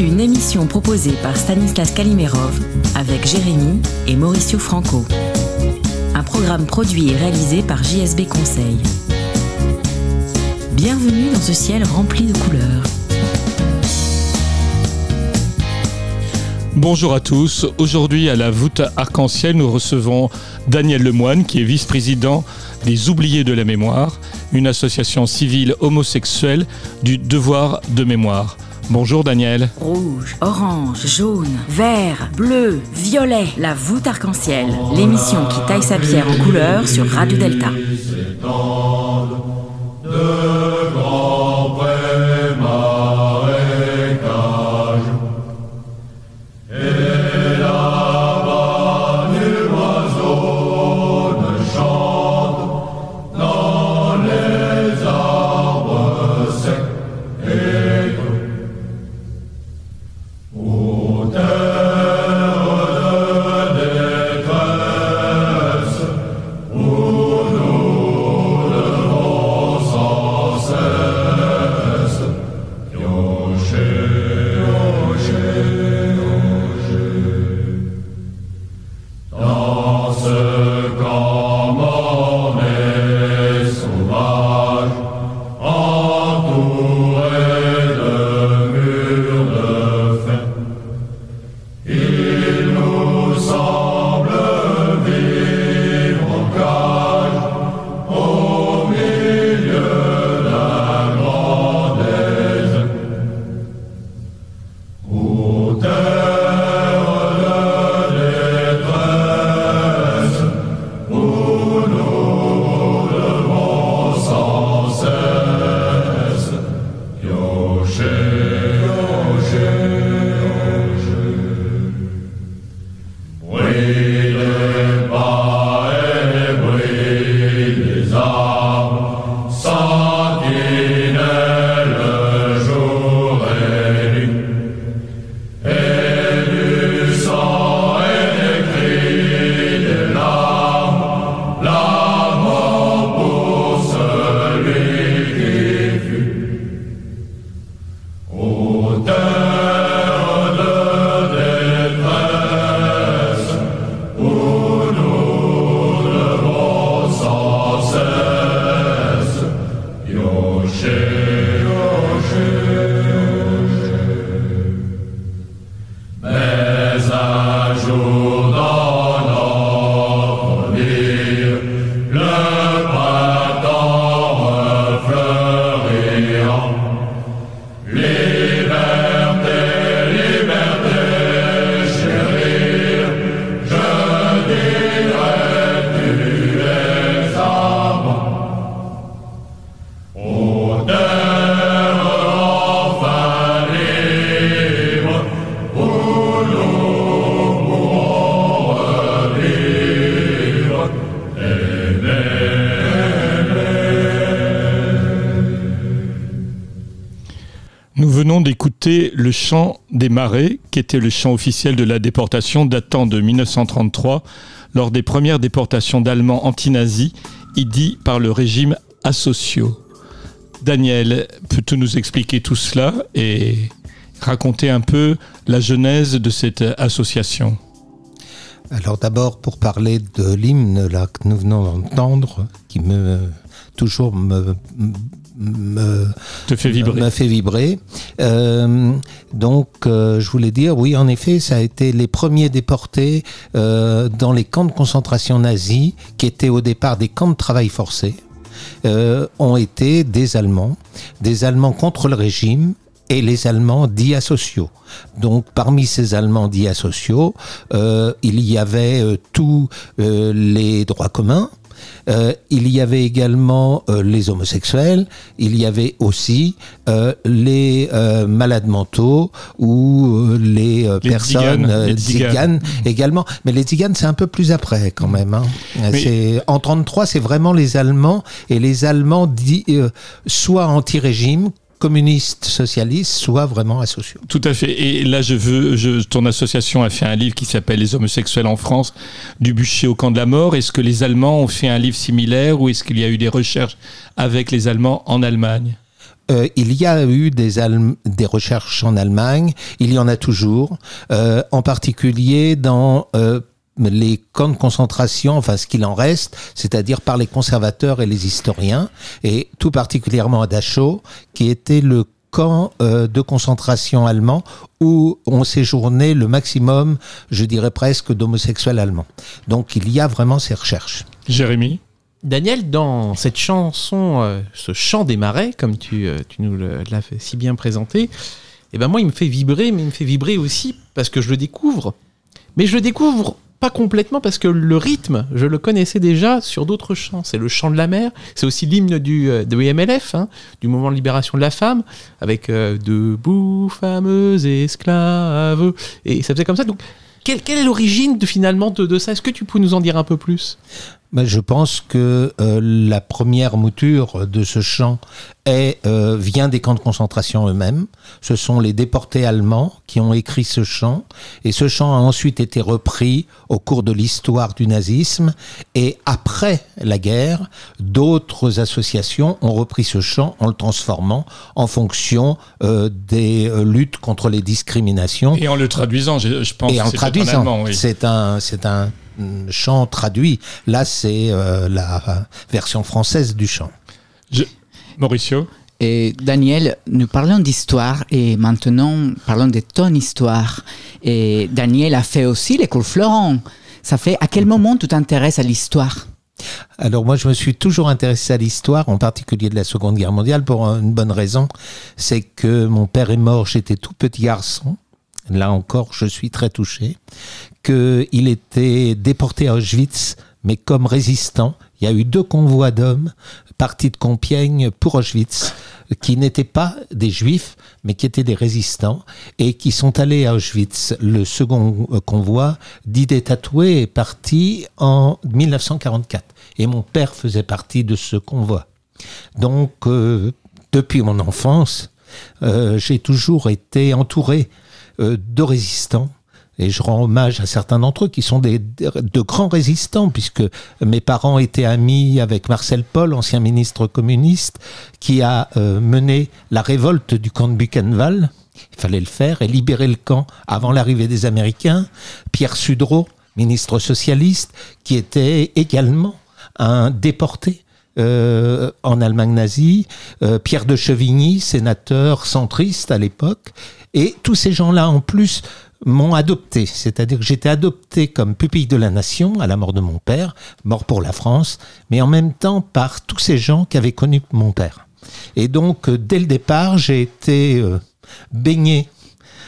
Une émission proposée par Stanislas Kalimerov avec Jérémy et Mauricio Franco. Un programme produit et réalisé par JSB Conseil. Bienvenue dans ce ciel rempli de couleurs. Bonjour à tous. Aujourd'hui, à la voûte arc-en-ciel, nous recevons Daniel Lemoine, qui est vice-président des Oubliés de la Mémoire, une association civile homosexuelle du devoir de mémoire. Bonjour Daniel. Rouge, orange, jaune, vert, bleu, violet. La voûte arc-en-ciel. L'émission qui taille sa pierre en couleurs sur Radio Delta. Le chant des marais, qui était le chant officiel de la déportation datant de 1933, lors des premières déportations d'Allemands anti-nazis, dit par le régime associo. Daniel, peux-tu nous expliquer tout cela et raconter un peu la genèse de cette association? Alors d'abord, pour parler de l'hymne que nous venons d'entendre, qui me toujours me, me, Te fait vibrer. me fait vibrer. Euh, donc, euh, je voulais dire, oui, en effet, ça a été les premiers déportés euh, dans les camps de concentration nazis, qui étaient au départ des camps de travail forcé, ont été des Allemands, des Allemands contre le régime et les Allemands dits asociaux. Donc parmi ces Allemands dits asociaux, euh, il y avait euh, tous euh, les droits communs, Euh, il y avait également euh, les homosexuels, il y avait aussi euh, les malades mentaux ou les, Les personnes tziganes, les tziganes. tziganes également. Mais les tziganes, c'est un peu plus après quand même. hein. En 33, c'est vraiment les Allemands et les Allemands dit, soit anti-régime, communistes, socialistes, soit vraiment asociaux. Tout à fait. Et là, je veux, je, ton association a fait un livre qui s'appelle Les homosexuels en France, du bûcher au camp de la mort. Est-ce que les Allemands ont fait un livre similaire ou est-ce qu'il y a eu des recherches avec les Allemands en Allemagne? Euh, il y a eu des, Allem- des recherches en Allemagne, il y en a toujours, euh, en particulier dans euh, les camps de concentration, enfin ce qu'il en reste, c'est-à-dire par les conservateurs et les historiens, et tout particulièrement à Dachau, qui était le camp euh, de concentration allemand où on séjournait le maximum, je dirais presque, d'homosexuels allemands. Donc il y a vraiment ces recherches. Jérémy? Daniel, dans cette chanson, euh, ce chant des marais, comme tu, euh, tu nous l'as si bien présenté, eh ben moi, il me fait vibrer, mais il me fait vibrer aussi parce que je le découvre. Mais je le découvre pas complètement parce que le rythme, je le connaissais déjà sur d'autres chants. C'est le chant de la mer, c'est aussi l'hymne du euh, de MLF, hein, du mouvement de libération de la femme, avec euh, debout fameux esclaves, et ça faisait comme ça. Donc, quelle, quelle est l'origine de, finalement de, de ça? Est-ce que tu peux nous en dire un peu plus? Ben, je pense que euh, la première mouture de ce chant est, euh, vient des camps de concentration eux-mêmes. Ce sont les déportés allemands qui ont écrit ce chant. Et ce chant a ensuite été repris au cours de l'histoire du nazisme. Et après la guerre, d'autres associations ont repris ce chant en le transformant en fonction euh, des luttes contre les discriminations. Et en le traduisant, je, je pense Et en traduisant, oui. c'est un, c'est un chant traduit. Là, c'est euh, la euh, version française du chant. Je- Mauricio? Et Daniel, nous parlons d'histoire et maintenant parlons de ton histoire. Et Daniel a fait aussi l'école Florent. Ça fait à quel moment tu t'intéresses à l'histoire? Alors moi, je me suis toujours intéressé à l'histoire, en particulier de la Seconde Guerre mondiale, pour une bonne raison, c'est que mon père est mort, j'étais tout petit garçon. Là encore, je suis très touché. Qu'il était déporté à Auschwitz, mais comme résistant. Il y a eu deux convois d'hommes partis de Compiègne pour Auschwitz, qui n'étaient pas des juifs, mais qui étaient des résistants, et qui sont allés à Auschwitz. Le second euh, convoi, d'idées tatouées, est parti en 1944. Et mon père faisait partie de ce convoi. Donc, euh, depuis mon enfance, euh, j'ai toujours été entouré euh, de résistants. Et je rends hommage à certains d'entre eux qui sont des, de grands résistants, puisque mes parents étaient amis avec Marcel Paul, ancien ministre communiste, qui a euh, mené la révolte du camp de Buchenwald. Il fallait le faire et libérer le camp avant l'arrivée des Américains. Pierre Sudreau, ministre socialiste, qui était également un déporté euh, en Allemagne nazie, euh, Pierre de Chevigny, sénateur centriste à l'époque, et tous ces gens-là en plus m'ont adopté, c'est-à-dire que j'étais adopté comme pupille de la nation à la mort de mon père, mort pour la France, mais en même temps par tous ces gens qui avaient connu mon père. Et donc euh, dès le départ, j'ai été euh, baigné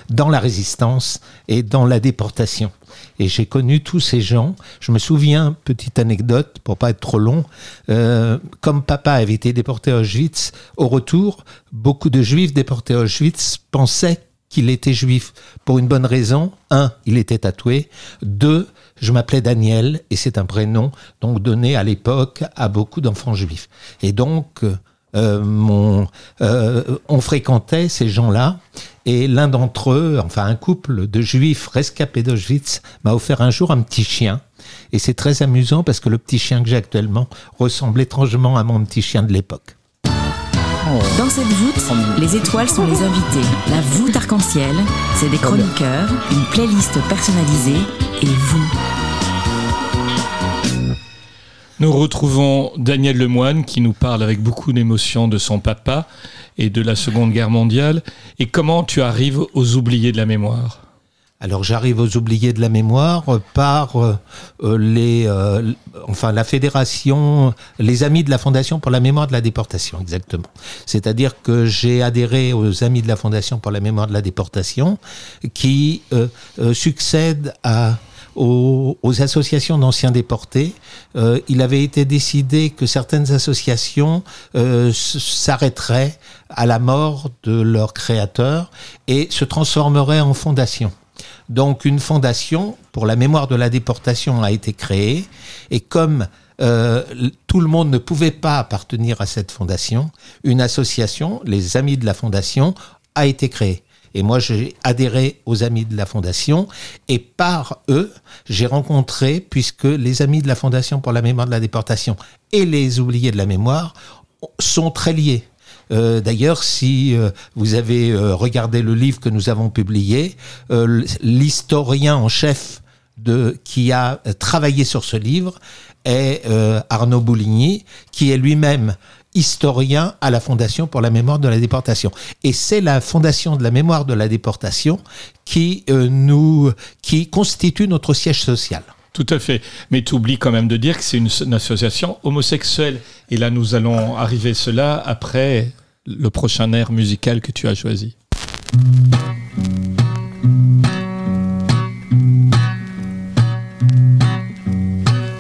dans la résistance et dans la déportation. Et j'ai connu tous ces gens. Je me souviens, petite anecdote, pour pas être trop long, euh, comme papa avait été déporté à Auschwitz, au retour, beaucoup de juifs déportés à Auschwitz pensaient qu'il était juif pour une bonne raison. Un, il était tatoué. Deux, je m'appelais Daniel et c'est un prénom donc donné à l'époque à beaucoup d'enfants juifs. Et donc, euh, mon, euh, on fréquentait ces gens-là et l'un d'entre eux, enfin un couple de juifs rescapés d'Auschwitz, m'a offert un jour un petit chien. Et c'est très amusant parce que le petit chien que j'ai actuellement ressemble étrangement à mon petit chien de l'époque. Dans cette voûte, les étoiles sont les invités. La voûte arc-en-ciel, c'est des chroniqueurs, une playlist personnalisée et vous. Nous retrouvons Daniel Lemoine qui nous parle avec beaucoup d'émotion de son papa et de la Seconde Guerre mondiale. Et comment tu arrives aux oubliés de la mémoire? Alors j'arrive aux oubliés de la mémoire par euh, euh, les, euh, enfin la fédération, les amis de la Fondation pour la mémoire de la déportation, exactement. C'est-à-dire que j'ai adhéré aux amis de la Fondation pour la mémoire de la déportation, qui euh, succède à aux, associations d'anciens déportés. Il avait été décidé que certaines associations s'arrêteraient à la mort de leur créateur et se transformeraient en fondation. Donc une fondation pour la mémoire de la déportation a été créée et comme euh, tout le monde ne pouvait pas appartenir à cette fondation, une association, les Amis de la Fondation, a été créée. Et moi, j'ai adhéré aux Amis de la Fondation et par eux, j'ai rencontré, puisque les Amis de la Fondation pour la mémoire de la déportation et les Oubliés de la mémoire sont très liés. Euh, D'ailleurs, si euh, vous avez euh, regardé le livre que nous avons publié, l'historien en chef qui a travaillé sur ce livre est Arnaud Bouligny, qui est lui-même historien à la Fondation pour la mémoire de la déportation. Et c'est la Fondation de la mémoire de la déportation qui nous, qui constitue notre siège social. Tout à fait. Mais tu oublies quand même de dire que c'est une, une association homosexuelle. Et là, nous allons arriver cela après le prochain air musical que tu as choisi.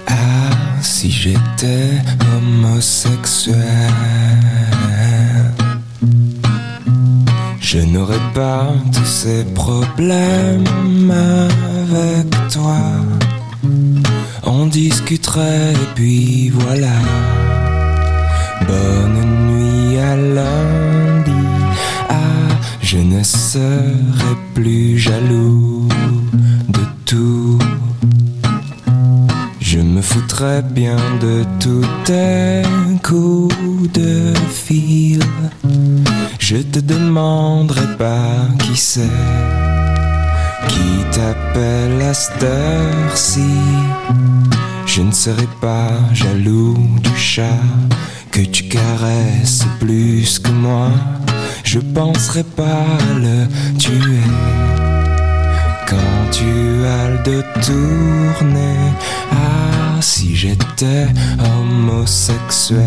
Ah, si j'étais homosexuel, je n'aurais pas tous ces problèmes avec toi. On discuterait et puis voilà. Bonne nuit à lundi. Ah, je ne serai plus jaloux de tout. Je me foutrais bien de tous tes coups de fil. Je te demanderai pas qui c'est qui t'appelle à cette heure-ci. Je ne serai pas jaloux du chat que tu caresses plus que moi. Je penserai pas le tuer quand tu as le dos tourné. Ah, si j'étais homosexuel,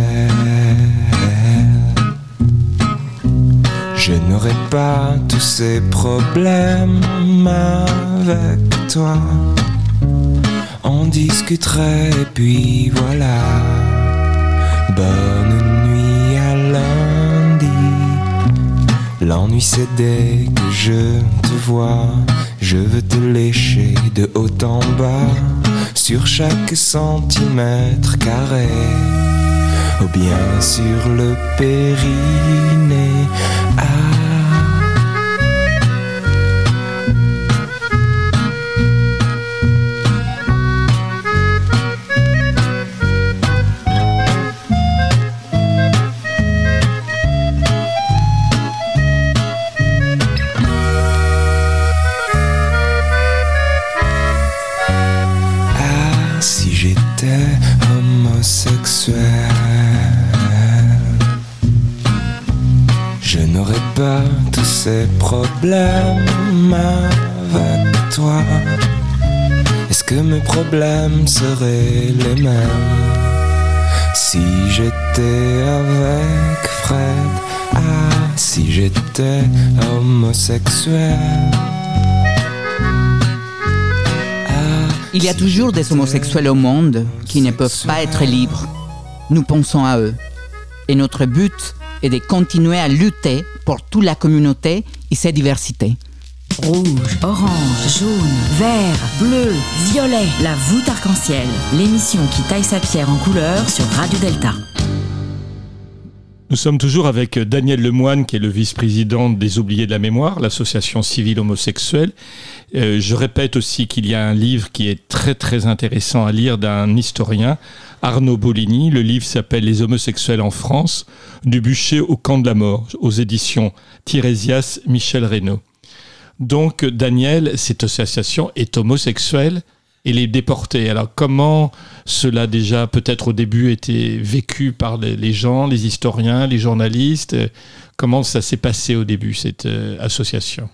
je n'aurais pas tous ces problèmes avec toi. Discuterait puis voilà. Bonne nuit à lundi. L'ennui c'est dès que je te vois, je veux te lécher de haut en bas, sur chaque centimètre carré, ou bien sur le périnée. Ces problèmes avec toi. Est-ce que mes problèmes seraient les mêmes si j'étais avec Fred? Ah, si j'étais homosexuel? Ah, Il y a toujours des homosexuels au monde qui ne peuvent pas être libres. Nous pensons à eux. Et notre but est de continuer à lutter pour toute la communauté et sa diversité. Rouge, orange, jaune, vert, bleu, violet. La voûte arc-en-ciel. L'émission qui taille sa pierre en couleur sur Radio Delta. Nous sommes toujours avec Daniel Lemoine, qui est le vice-président des Oubliés de la Mémoire, l'association civile homosexuelle. Euh, je répète aussi qu'il y a un livre qui est très très intéressant à lire d'un historien, Arnaud Boligny. Le livre s'appelle Les homosexuels en France, du bûcher au camp de la mort, aux éditions Tirésias Michel Reynaud. Donc, Daniel, cette association est homosexuelle et les déportés. Alors, comment cela déjà, peut-être au début, était vécu par les, gens, les historiens, les journalistes? Euh, Comment ça s'est passé au début, cette euh, association?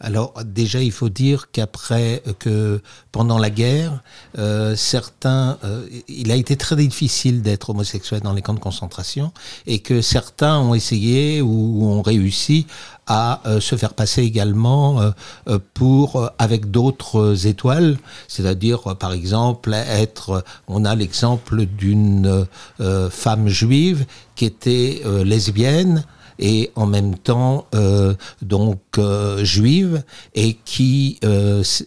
Alors déjà, il faut dire qu'après que pendant la guerre, euh, certains, euh, il a été très difficile d'être homosexuel dans les camps de concentration et que certains ont essayé ou ont réussi à euh, se faire passer également euh, euh, pour avec d'autres étoiles, c'est-à-dire par exemple être, on a l'exemple d'une femme juive qui était lesbienne et en même temps donc juive et qui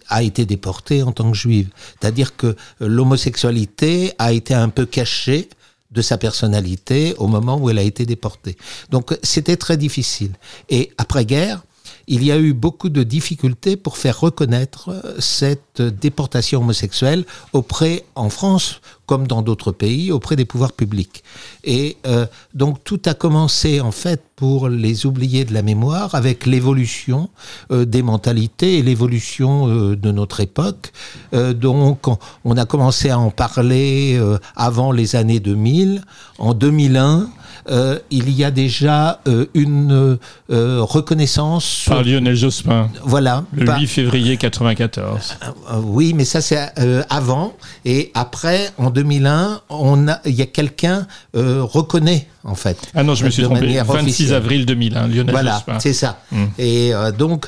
a été déportée en tant que juive. C'est-à-dire que l'homosexualité a été un peu cachée de sa personnalité au moment où elle a été déportée. Donc c'était très difficile. Et après-guerre, il y a eu beaucoup de difficultés pour faire reconnaître euh, cette déportation homosexuelle auprès, en France, comme dans d'autres pays, auprès des pouvoirs publics. Et euh, donc tout a commencé en fait pour les oubliés de la mémoire avec l'évolution euh, des mentalités et l'évolution de notre époque. donc on, a commencé à en parler avant les années 2000. En 2001, euh, il y a déjà euh, une euh, reconnaissance. Par Lionel Jospin. Voilà. Le 8 février 94. oui, mais ça c'est avant. Et après, en 2001, on a, il y a quelqu'un reconnaît en fait. Ah non, je me suis trompé. 26 avril 2001, Lionel voilà, c'est ça. Hmm. Et donc,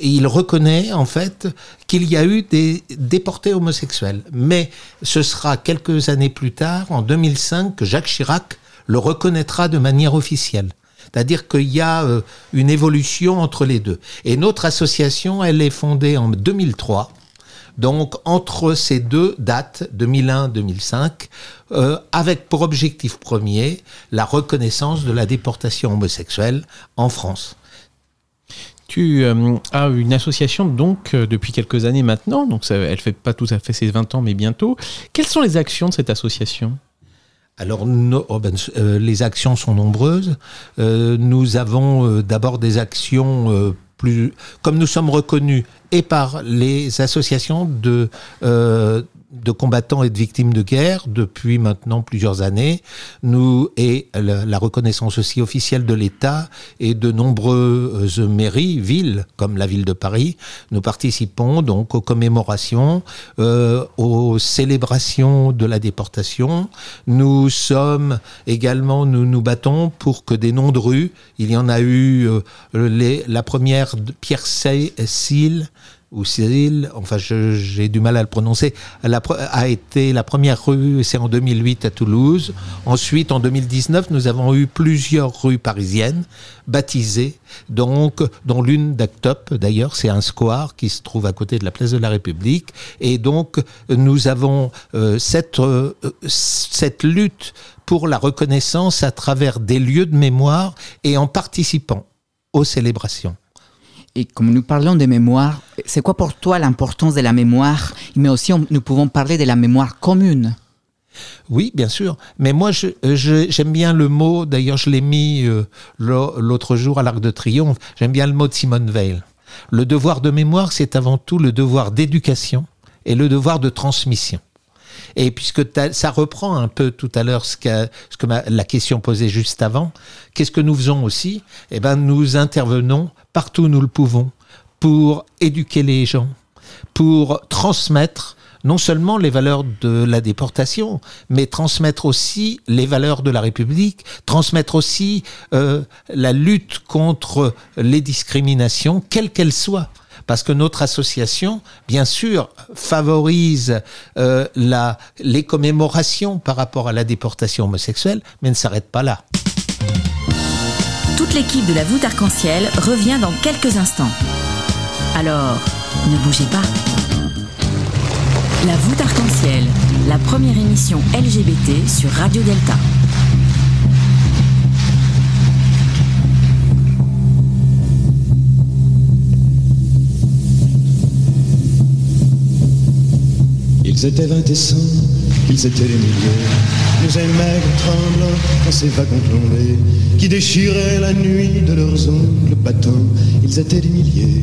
il reconnaît en fait qu'il y a eu des déportés homosexuels. Mais ce sera quelques années plus tard, en 2005, que Jacques Chirac le reconnaîtra de manière officielle. C'est-à-dire qu'il y a euh, une évolution entre les deux. Et notre association, elle est fondée en 2003. Donc entre ces deux dates, 2001-2005, euh, avec pour objectif premier la reconnaissance de la déportation homosexuelle en France. Tu euh, as une association donc depuis quelques années maintenant, donc ça, elle fait pas tout à fait ses 20 ans mais bientôt. Quelles sont les actions de cette association? Alors, oh ben, euh, les actions sont nombreuses. Euh, nous avons euh, d'abord des actions plus, comme nous sommes reconnus et par les associations de de combattants et de victimes de guerre depuis maintenant plusieurs années. Nous et la, reconnaissance aussi officielle de l'État et de nombreuses mairies, villes comme la ville de Paris, nous participons donc aux commémorations, euh, aux célébrations de la déportation. Nous sommes également, nous nous battons pour que des noms de rues, il y en a eu euh, les, la première Pierre Sille, ou Cyril, enfin j'ai du mal à le prononcer, a été la première rue, c'est en 2008 à Toulouse. Ensuite, en 2019, nous avons eu plusieurs rues parisiennes baptisées, donc dont l'une d'Actop, d'ailleurs, c'est un square qui se trouve à côté de la place de la République. Et donc, nous avons euh, cette, euh, cette lutte pour la reconnaissance à travers des lieux de mémoire et en participant aux célébrations. Et comme nous parlons de mémoire, c'est quoi pour toi l'importance de la mémoire? Mais aussi, nous pouvons parler de la mémoire commune. Oui, bien sûr. Mais moi, j'aime bien le mot, d'ailleurs, je l'ai mis euh, l'autre jour à l'Arc de Triomphe, j'aime bien le mot de Simone Veil. Le devoir de mémoire, c'est avant tout le devoir d'éducation et le devoir de transmission. Et puisque ça reprend un peu tout à l'heure ce que la question posée juste avant, qu'est-ce que nous faisons aussi? Eh ben, nous intervenons partout où nous le pouvons pour éduquer les gens, pour transmettre non seulement les valeurs de la déportation, mais transmettre aussi les valeurs de la République, transmettre aussi euh, la lutte contre les discriminations, quelles qu'elles soient parce que notre association, bien sûr, favorise euh, la, les commémorations par rapport à la déportation homosexuelle, mais ne s'arrête pas là. L'équipe de la voûte arc-en-ciel revient dans quelques instants. Alors, ne bougez pas. La voûte arc-en-ciel, la première émission LGBT sur Radio Delta. Ils étaient vingt et cent, ils étaient des milliers, nous aimaient tremblants dans ces wagons plombés, qui déchiraient la nuit de leurs ongles battants. Ils étaient des milliers,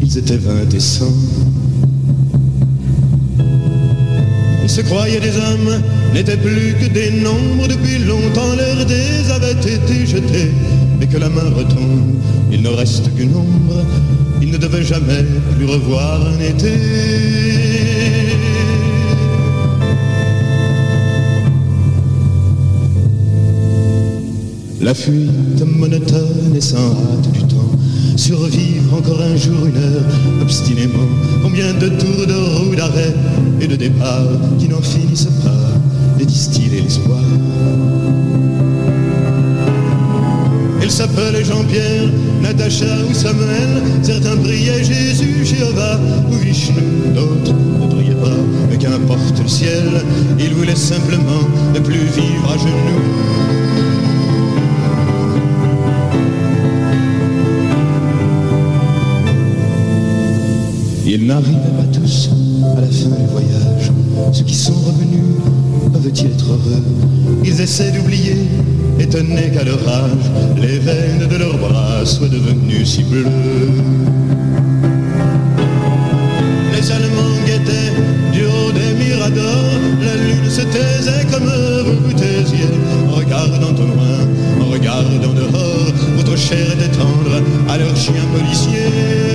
ils étaient vingt et cent. Ils se croyaient des hommes, n'étaient plus que des nombres, depuis longtemps leurs dés avaient été jetés, mais que la main retombe, il ne reste qu'une ombre, il ne devait jamais plus revoir un été. La fuite. Monotone et sans hâte du temps, survivre encore un jour, une heure, obstinément, combien de tours de roue d'arrêt et de départ qui n'en finissent pas de distiller l'espoir. Ils s'appellent Jean-Pierre, Natacha ou Samuel, certains priaient Jésus, Jéhovah ou Vishnu, d'autres ne priaient pas, mais qu'importe le ciel, ils voulaient simplement ne plus vivre à genoux. Ils n'arrivaient pas tous à la fin du voyage. Ceux qui sont revenus peuvent-ils être heureux? Ils essaient d'oublier, étonnés qu'à leur âge, les veines de leurs bras soient devenues si bleues. Les Allemands guettaient du haut des miradors, la lune se taisait comme vous taisiez, regardant au loin, regardant dehors, votre chair était tendre à leurs chiens policiers.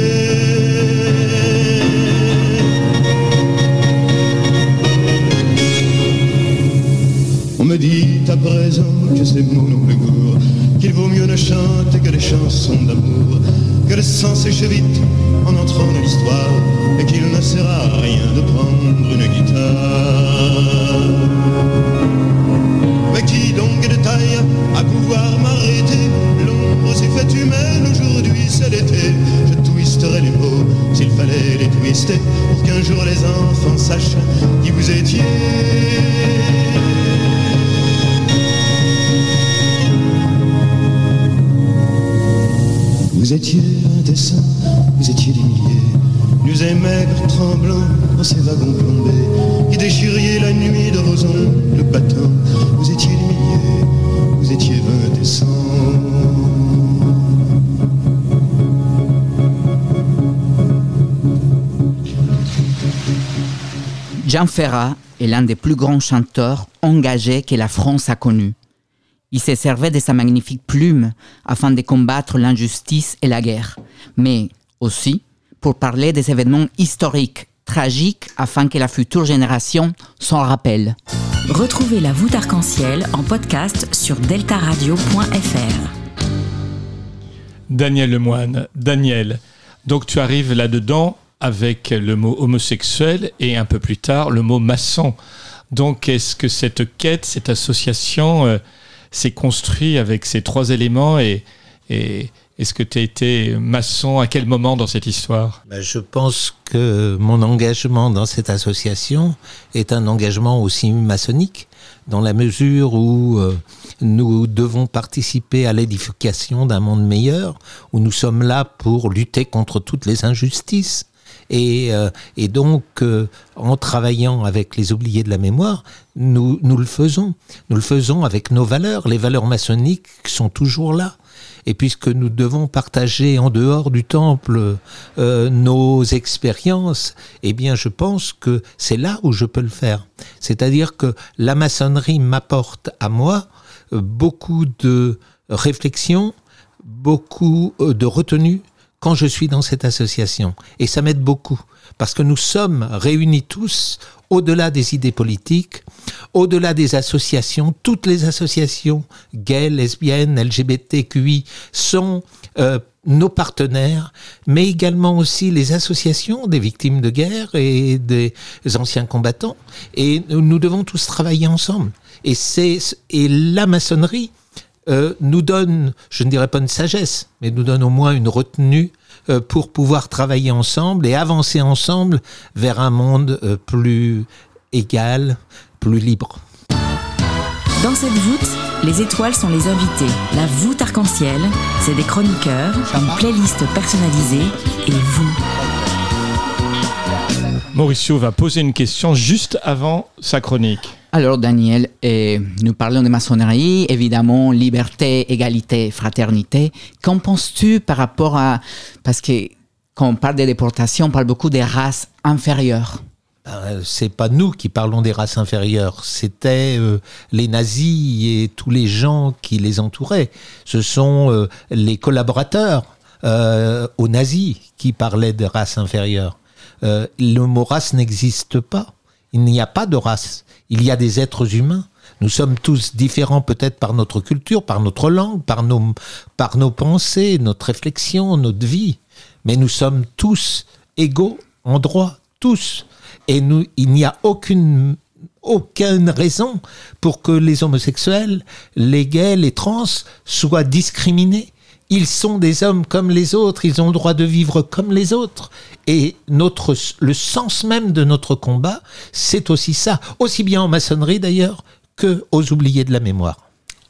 Jean Ferrat est l'un des plus grands chanteurs engagés que la France a connus. Il se servait de sa magnifique plume afin de combattre l'injustice et la guerre, mais aussi pour parler des événements historiques, tragiques, afin que la future génération s'en rappelle. Retrouvez la voûte arc-en-ciel en podcast sur deltaradio.fr. Daniel Lemoine, Daniel, donc tu arrives là-dedans avec le mot homosexuel et un peu plus tard le mot maçon. Donc est-ce que cette quête, cette association euh, s'est construite avec ces trois éléments et, et est-ce que tu as été maçon? À quel moment dans cette histoire? Ben, Je pense que mon engagement dans cette association est un engagement aussi maçonnique, dans la mesure où euh, nous devons participer à l'édification d'un monde meilleur, où nous sommes là pour lutter contre toutes les injustices. Et, euh, et donc, euh, en travaillant avec les oubliés de la mémoire, nous, le faisons. Nous le faisons avec nos valeurs. Les valeurs maçonniques sont toujours là. Et puisque nous devons partager en dehors du temple euh, nos expériences, eh bien, je pense que c'est là où je peux le faire. C'est-à-dire que la maçonnerie m'apporte à moi beaucoup de réflexion, beaucoup de retenue quand je suis dans cette association. Et ça m'aide beaucoup, parce que nous sommes réunis tous au-delà des idées politiques, au-delà des associations. Toutes les associations gays, lesbiennes, LGBTQI sont euh, nos partenaires, mais également aussi les associations des victimes de guerre et des anciens combattants. Et nous devons tous travailler ensemble. Et, c'est, et la maçonnerie euh, nous donne, je ne dirais pas une sagesse, mais nous donne au moins une retenue euh, pour pouvoir travailler ensemble et avancer ensemble vers un monde euh, plus égal, plus libre. Dans cette voûte, les étoiles sont les invités. La voûte arc-en-ciel, c'est des chroniqueurs, une playlist personnalisée et vous. Mauricio va poser une question juste avant sa chronique. Alors Daniel, eh, nous parlons de maçonnerie, évidemment, liberté, égalité, fraternité. Qu'en penses-tu par rapport à... Parce que quand on parle des déportations, on parle beaucoup des races inférieures. Euh, c'est pas nous qui parlons des races inférieures, c'était euh, les nazis et tous les gens qui les entouraient. Ce sont euh, les collaborateurs aux nazis qui parlaient de race inférieure. Euh, le mot race n'existe pas. Il n'y a pas de race. Il y a des êtres humains. Nous sommes tous différents peut-être par notre culture, par notre langue, par nos, par nos pensées, notre réflexion, notre vie. Mais nous sommes tous égaux en droit, tous. Et nous, il n'y a aucune aucune raison pour que les homosexuels, les gays, les trans soient discriminés. Ils sont des hommes comme les autres, ils ont le droit de vivre comme les autres. Et notre, le sens même de notre combat, c'est aussi ça, aussi bien en maçonnerie d'ailleurs que aux oubliés de la mémoire.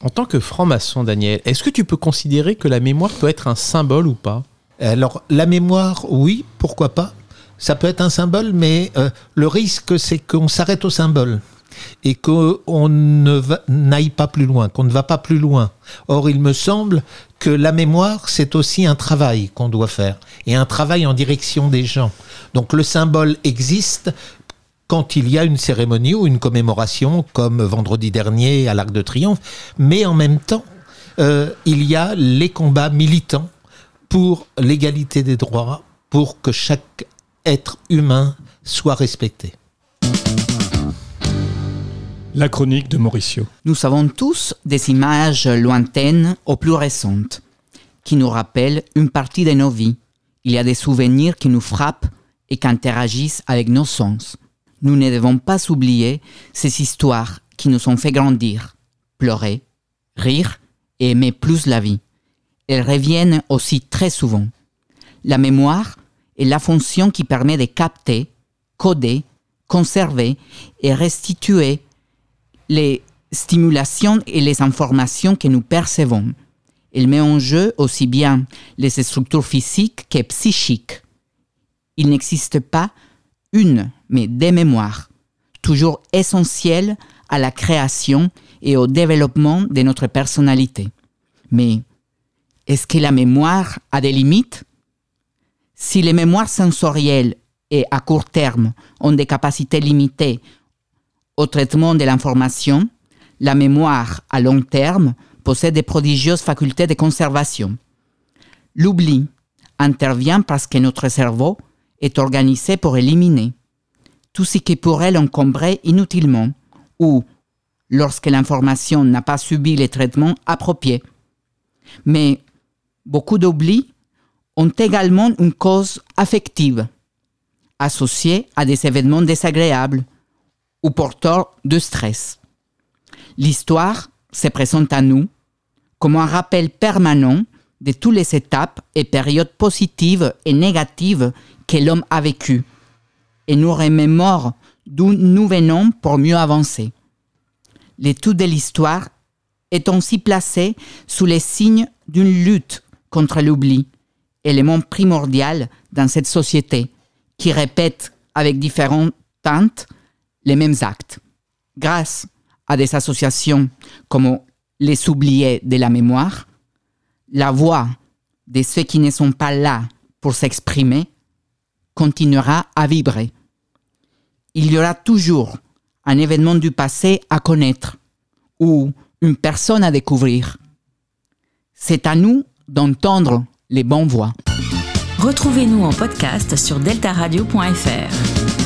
En tant que franc-maçon, Daniel, est-ce que tu peux considérer que la mémoire peut être un symbole ou pas? Alors, la mémoire, oui, pourquoi pas. Ça peut être un symbole, mais euh, le risque, c'est qu'on s'arrête au symbole et qu'on ne n'aille pas plus loin, qu'on ne va pas plus loin. Or, il me semble que la mémoire, c'est aussi un travail qu'on doit faire, et un travail en direction des gens. Donc le symbole existe quand il y a une cérémonie ou une commémoration, comme vendredi dernier à l'Arc de Triomphe, mais en même temps, euh, il y a les combats militants pour l'égalité des droits, pour que chaque être humain soit respecté. La chronique de Mauricio. Nous avons tous des images lointaines ou plus récentes qui nous rappellent une partie de nos vies. Il y a des souvenirs qui nous frappent et qui interagissent avec nos sens. Nous ne devons pas oublier ces histoires qui nous ont fait grandir, pleurer, rire et aimer plus la vie. Elles reviennent aussi très souvent. La mémoire est la fonction qui permet de capter, coder, conserver et restituer les stimulations et les informations que nous percevons. Elle met en jeu aussi bien les structures physiques que psychiques. Il n'existe pas une, mais des mémoires, toujours essentielles à la création et au développement de notre personnalité. Mais est-ce que la mémoire a des limites? Si les mémoires sensorielles et à court terme ont des capacités limitées au traitement de l'information, la mémoire à long terme possède des prodigieuses facultés de conservation. L'oubli intervient parce que notre cerveau est organisé pour éliminer tout ce qui pourrait l'encombrer inutilement ou lorsque l'information n'a pas subi les traitements appropriés. Mais beaucoup d'oubli ont également une cause affective, associée à des événements désagréables ou porteurs de stress. L'histoire se présente à nous comme un rappel permanent de toutes les étapes et périodes positives et négatives que l'homme a vécues et nous remémore d'où nous venons pour mieux avancer. L'étude de l'histoire est aussi placée sous les signes d'une lutte contre l'oubli élément primordial dans cette société qui répète avec différentes teintes les mêmes actes. Grâce à des associations comme les oubliés de la mémoire, la voix de ceux qui ne sont pas là pour s'exprimer continuera à vibrer. Il y aura toujours un événement du passé à connaître ou une personne à découvrir. C'est à nous d'entendre les bons voix. Retrouvez-nous en podcast sur deltaradio.fr.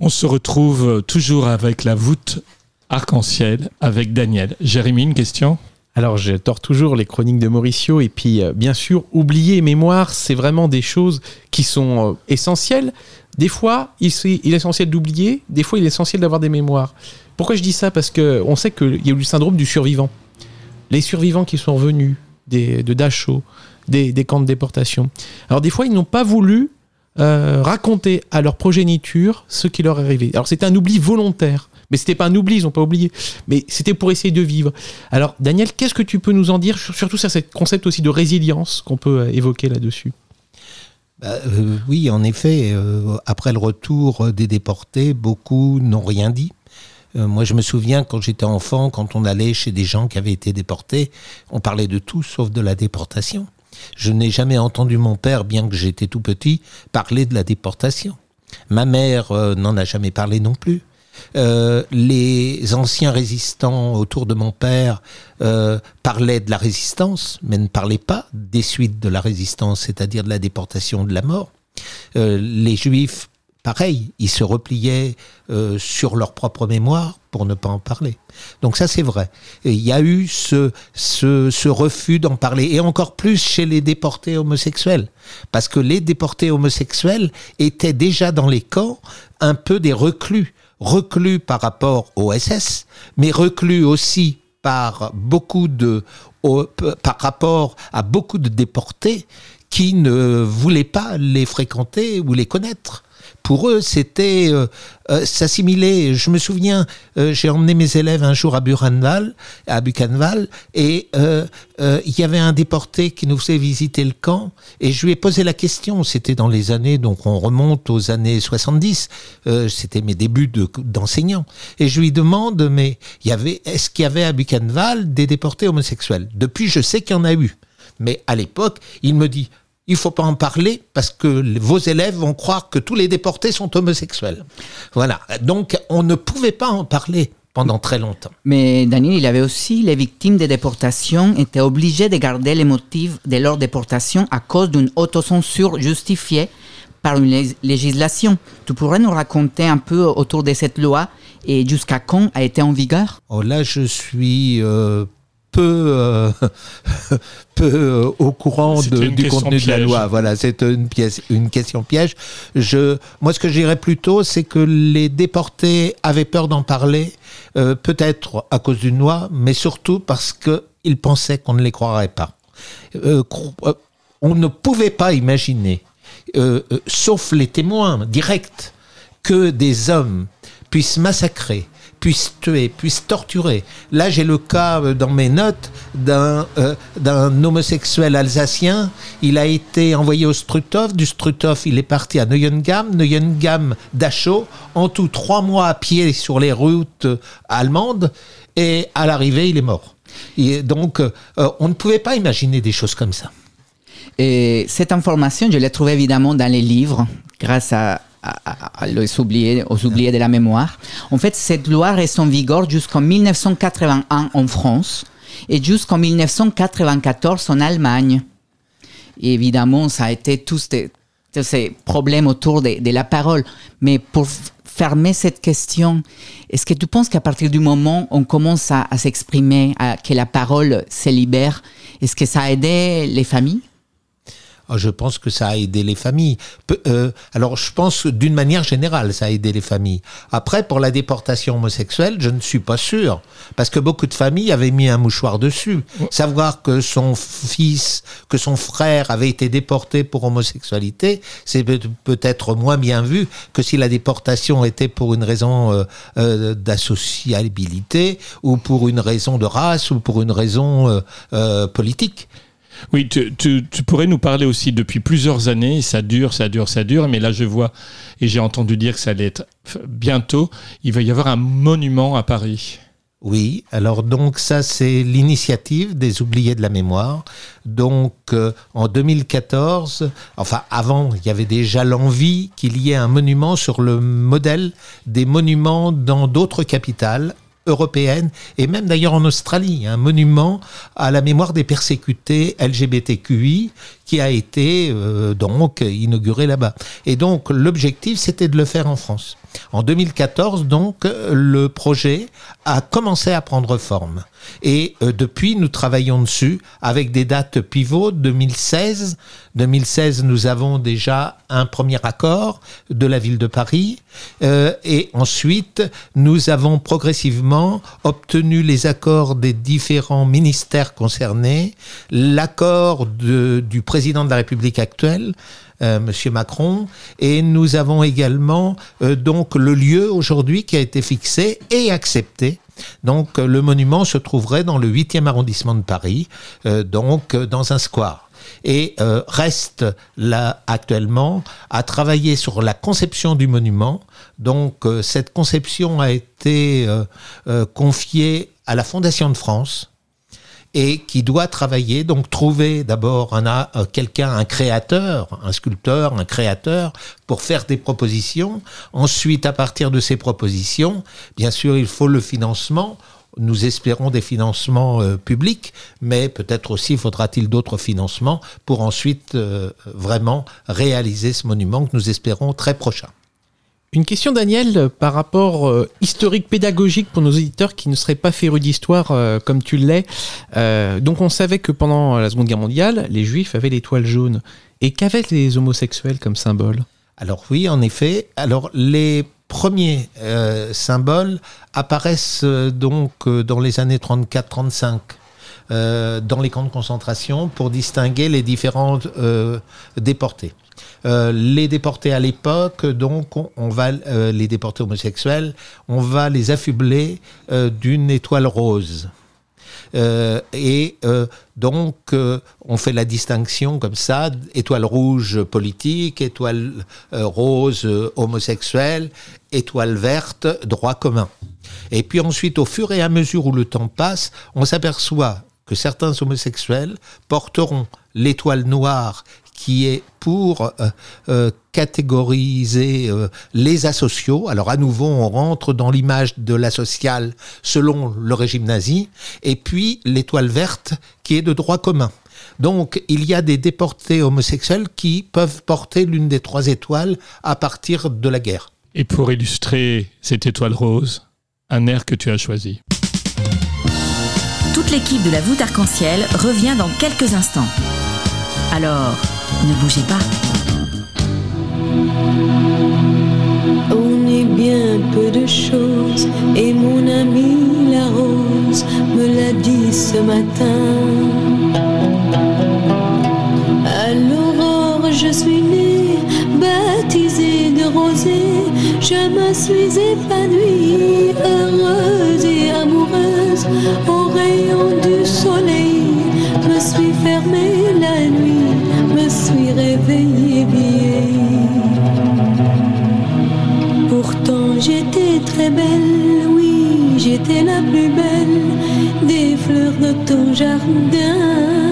On se retrouve toujours avec la voûte arc-en-ciel avec Daniel. Jérémy, une question? Alors, j'adore toujours les chroniques de Mauricio. Et puis, euh, bien sûr, oublier mémoire, c'est vraiment des choses qui sont euh, essentielles. Des fois, il, est essentiel d'oublier. Des fois, il est essentiel d'avoir des mémoires. Pourquoi je dis ça? Parce qu'on sait qu'il y a eu le syndrome du survivant. Les survivants qui sont revenus des, de Dachau, des, camps de déportation. Alors, des fois, ils n'ont pas voulu euh, raconter à leur progéniture ce qui leur est arrivé. Alors, c'était un oubli volontaire. Mais c'était pas un oubli, ils n'ont pas oublié. Mais c'était pour essayer de vivre. Alors, Daniel, qu'est-ce que tu peux nous en dire, surtout sur ce concept aussi de résilience qu'on peut euh, évoquer là-dessus? Bah, euh, Oui, en effet, après le retour des déportés, beaucoup n'ont rien dit. Moi, je me souviens quand j'étais enfant, quand on allait chez des gens qui avaient été déportés, on parlait de tout sauf de la déportation. Je n'ai jamais entendu mon père, bien que j'étais tout petit, parler de la déportation. Ma mère euh, n'en a jamais parlé non plus. Euh, les anciens résistants autour de mon père euh, parlaient de la résistance, mais ne parlaient pas des suites de la résistance, c'est-à-dire de la déportation, de la mort. Les juifs pareil, ils se repliaient euh, sur leur propre mémoire pour ne pas en parler. Donc ça c'est vrai. Il y a eu ce, refus d'en parler, et encore plus chez les déportés homosexuels, parce que les déportés homosexuels étaient déjà dans les camps un peu des reclus, reclus par rapport au SS, mais reclus aussi par beaucoup de, par rapport à beaucoup de déportés qui ne voulaient pas les fréquenter ou les connaître. Pour eux, c'était euh, euh, s'assimiler. Je me souviens, euh, j'ai emmené mes élèves un jour à Buchenwald, et il y avait un déporté qui nous faisait visiter le camp, et je lui ai posé la question. C'était dans les années, donc on remonte aux années 70. euh, c'était mes débuts de- d'enseignant, et je lui demande, mais y avait, est-ce qu'il y avait à Buchenwald des déportés homosexuels? Depuis, je sais qu'il y en a eu. Mais à l'époque, il me dit, il faut pas en parler parce que vos élèves vont croire que tous les déportés sont homosexuels. Voilà. Donc, on ne pouvait pas en parler pendant très longtemps. Mais Daniel, il avait aussi les victimes des déportations étaient obligées de garder les motifs de leur déportation à cause d'une autocensure justifiée par une lég- législation. Tu pourrais nous raconter un peu autour de cette loi et jusqu'à quand a été en vigueur? Oh, là, je suis euh, peu, euh, peu euh, au courant de- du contenu de la loi. Voilà, c'est une, pièce, une question piège. Je, moi, ce que je dirais plutôt, c'est que les déportés avaient peur d'en parler, euh, peut-être à cause d'une loi, mais surtout parce qu'ils pensaient qu'on ne les croirait pas. Euh, cro- euh, on ne pouvait pas imaginer, sauf les témoins directs, que des hommes puissent massacrer, puissent tuer, puissent torturer. Là, j'ai le cas euh, dans mes notes d'un euh, d'un homosexuel alsacien. Il a été envoyé au Struthof. Du Struthof, il est parti à Neuengamme. Neuengamme, Dachau. En tout, trois mois à pied sur les routes euh, allemandes. Et à l'arrivée, il est mort. Et donc, on ne pouvait pas imaginer des choses comme ça. Et cette information, je l'ai trouvée évidemment dans les livres, grâce à, aux oubliés de la mémoire. En fait, cette loi reste en vigueur jusqu'en 1981 en France et jusqu'en 1994 en Allemagne. Évidemment, ça a été tous, ces- problèmes autour de, la parole. Mais pour fermer cette question, est-ce que tu penses qu'à partir du moment où on commence à, à s'exprimer, que la parole se libère, est-ce que ça a aidé les familles? Je pense que ça a aidé les familles. Euh, alors, je pense d'une manière générale, ça a aidé les familles. Après, pour la déportation homosexuelle, je ne suis pas sûr. Parce que beaucoup de familles avaient mis un mouchoir dessus. Savoir que son fils, que son frère avait été déporté pour homosexualité, c'est peut- peut-être moins bien vu que si la déportation était pour une raison euh, euh, d'associabilité ou pour une raison de race ou pour une raison euh, euh, politique. Oui, tu, pourrais nous parler aussi depuis plusieurs années, ça dure, ça dure, ça dure, mais là je vois, et j'ai entendu dire que ça allait être bientôt, il va y avoir un monument à Paris. Oui, alors donc ça c'est l'initiative des oubliés de la mémoire. Donc euh, en 2014, enfin avant, il y avait déjà l'envie qu'il y ait un monument sur le modèle des monuments dans d'autres capitales européennes et même d'ailleurs en Australie, un monument à la mémoire des persécutés LGBTQI qui a été euh, donc inauguré là-bas. Et donc l'objectif c'était de le faire en France. En 2014, donc, le projet a commencé à prendre forme. Et euh, depuis, nous travaillons dessus avec des dates pivots 2016. 2016, nous avons déjà un premier accord de la ville de Paris. Euh, et ensuite, nous avons progressivement obtenu les accords des différents ministères concernés, l'accord du président de la République actuelle, euh, Monsieur Macron, et nous avons également euh, donc le lieu aujourd'hui qui a été fixé et accepté. Donc euh, le monument se trouverait dans le 8e arrondissement de Paris, euh, donc dans un square. Et reste là actuellement à travailler sur la conception du monument. Donc cette conception a été confiée à la Fondation de France et qui doit travailler, donc trouver d'abord un, euh, quelqu'un, un créateur, un sculpteur, un créateur, pour faire des propositions. Ensuite, à partir de ces propositions, bien sûr, il faut le financement. Nous espérons des financements euh, publics, mais peut-être aussi faudra-t-il d'autres financements pour ensuite euh, vraiment réaliser ce monument que nous espérons très prochain. Une question, Daniel, par rapport euh, historique pédagogique pour nos auditeurs qui ne seraient pas férus d'histoire euh, comme tu l'es. Euh, donc, on savait que pendant la Seconde Guerre mondiale, les Juifs avaient l'étoile jaune. Et qu'avaient les homosexuels comme symbole? Alors oui, en effet. Alors les premiers symboles apparaissent donc dans les années 34-35 euh, dans les camps de concentration pour distinguer les différents euh, déportés. Euh, les déportés à l'époque, donc, on, va les déportés homosexuels, on va les affubler d'une étoile rose. Et donc, on fait la distinction comme ça, étoile rouge politique, étoile rose homosexuelle, étoile verte droit commun. Et puis ensuite, au fur et à mesure où le temps passe, on s'aperçoit que certains homosexuels porteront l'étoile noire qui est pour euh, euh, catégoriser euh, les asociaux. Alors à nouveau, on rentre dans l'image de l'asocial selon le régime nazi, et puis l'étoile verte qui est de droit commun. Donc il y a des déportés homosexuels qui peuvent porter l'une des trois étoiles à partir de la guerre. Et pour illustrer cette étoile rose, un air que tu as choisi. L'équipe de la voûte arc-en-ciel revient dans quelques instants. Alors, ne bougez pas. On est bien peu de choses et mon ami la rose me l'a dit ce matin. À l'aurore, je suis née, baptisée de rosée. Je me suis épanouie, heureuse et amoureuse au rayon du soleil. Me suis fermée la nuit, me suis réveillée vieille. Pourtant j'étais très belle, oui, j'étais la plus belle des fleurs de ton jardin.